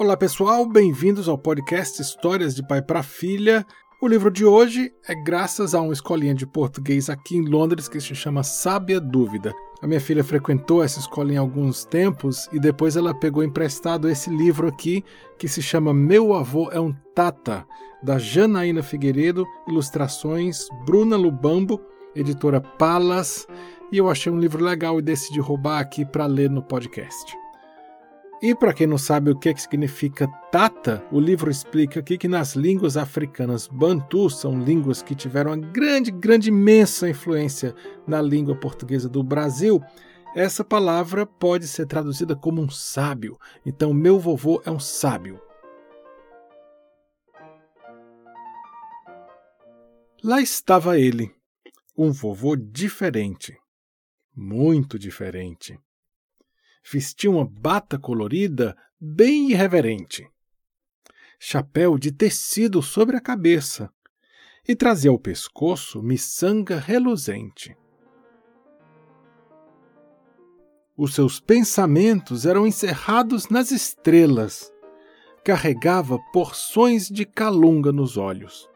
Olá pessoal, bem-vindos ao podcast Histórias de Pai para Filha. O livro de hoje é graças a uma escolinha de português aqui em Londres que se chama Sábia Dúvida. A minha filha frequentou essa escolinha há alguns tempos e depois ela pegou emprestado esse livro aqui que se chama Meu Avô é um Tata, da Janaína Figueiredo, ilustrações Bruna Lubambo, editora Palas, e eu achei um livro legal e decidi roubar aqui para ler no podcast. E para quem não sabe o que, é que significa tata, o livro explica aqui que nas línguas africanas bantu são línguas que tiveram uma grande, grande, imensa influência na língua portuguesa do Brasil. Essa palavra pode ser traduzida como um sábio. Então, meu vovô é um sábio. Lá estava ele, um vovô diferente, muito diferente vestia uma bata colorida bem irreverente, chapéu de tecido sobre a cabeça e trazia ao pescoço miçanga reluzente. Os seus pensamentos eram encerrados nas estrelas. Carregava porções de calunga nos olhos.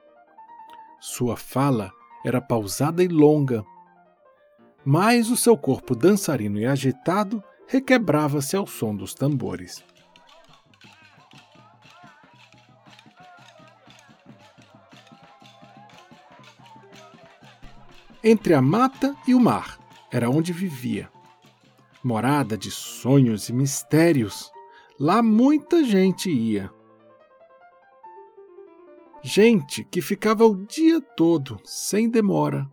Sua fala era pausada e longa, mas o seu corpo dançarino e agitado requebrava-se ao som dos tambores. Entre a mata e o mar era onde vivia. Morada de sonhos e mistérios, lá muita gente ia. Gente que ficava o dia todo, sem demora.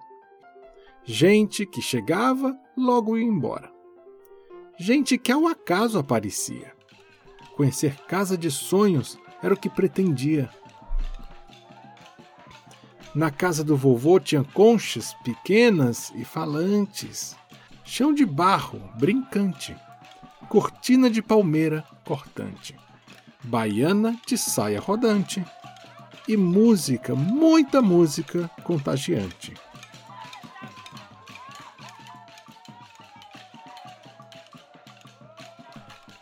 Gente que chegava, logo ia embora gente que ao acaso aparecia. Conhecer casa de sonhos era o que pretendia. Na casa do vovô tinha conchas pequenas e falantes, chão de barro brincante, cortina de palmeira cortante, baiana de saia rodante e música, muita música contagiante.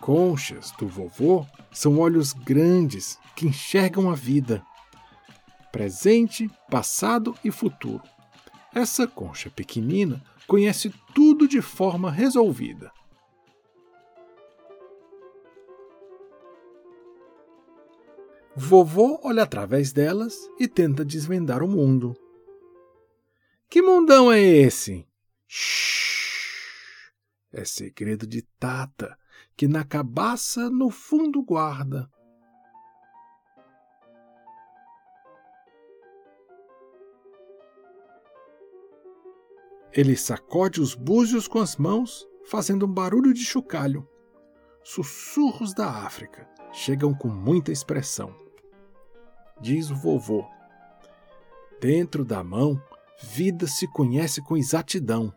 Conchas do vovô são olhos grandes que enxergam a vida, presente, passado e futuro. Essa concha pequenina conhece tudo de forma resolvida. Vovô olha através delas e tenta desvendar o mundo. Que mundão é esse? Shhh! É segredo de Tata, que na cabaça no fundo guarda. Ele sacode os búzios com as mãos, fazendo um barulho de chocalho. Sussurros da África chegam com muita expressão. Diz o vovô. Dentro da mão, vida se conhece com exatidão.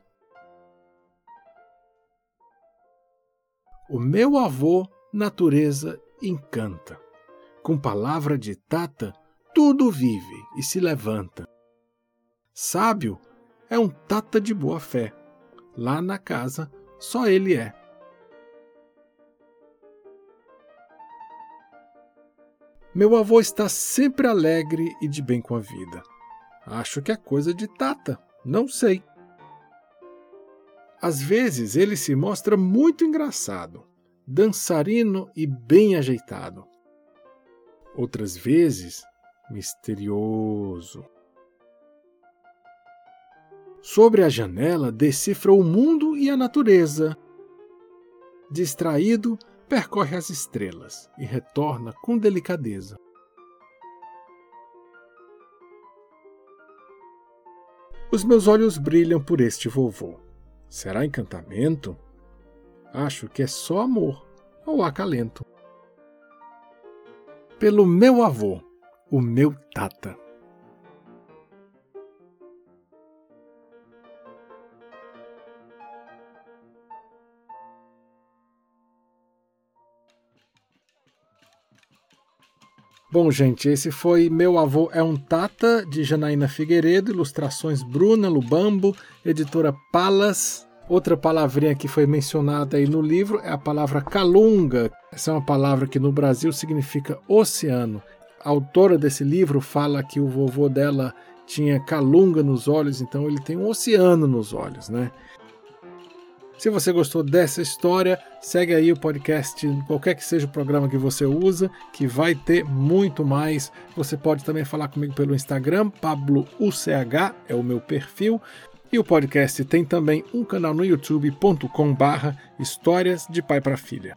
O meu avô, natureza encanta. Com palavra de tata, tudo vive e se levanta. Sábio é um tata de boa fé. Lá na casa, só ele é. Meu avô está sempre alegre e de bem com a vida. Acho que é coisa de tata, não sei. Às vezes ele se mostra muito engraçado, dançarino e bem ajeitado. Outras vezes, misterioso. Sobre a janela decifra o mundo e a natureza. Distraído, percorre as estrelas e retorna com delicadeza. Os meus olhos brilham por este vovô. Será encantamento? Acho que é só amor ou acalento. Pelo meu avô, o meu tata. Bom, gente, esse foi Meu Avô é um Tata, de Janaína Figueiredo, ilustrações Bruna Lubambo, editora Palas. Outra palavrinha que foi mencionada aí no livro é a palavra calunga. Essa é uma palavra que no Brasil significa oceano. A autora desse livro fala que o vovô dela tinha calunga nos olhos, então ele tem um oceano nos olhos, né? Se você gostou dessa história, segue aí o podcast, qualquer que seja o programa que você usa, que vai ter muito mais. Você pode também falar comigo pelo Instagram, PabloUCH é o meu perfil. E o podcast tem também um canal no youtube.com barra Histórias de Pai para Filha.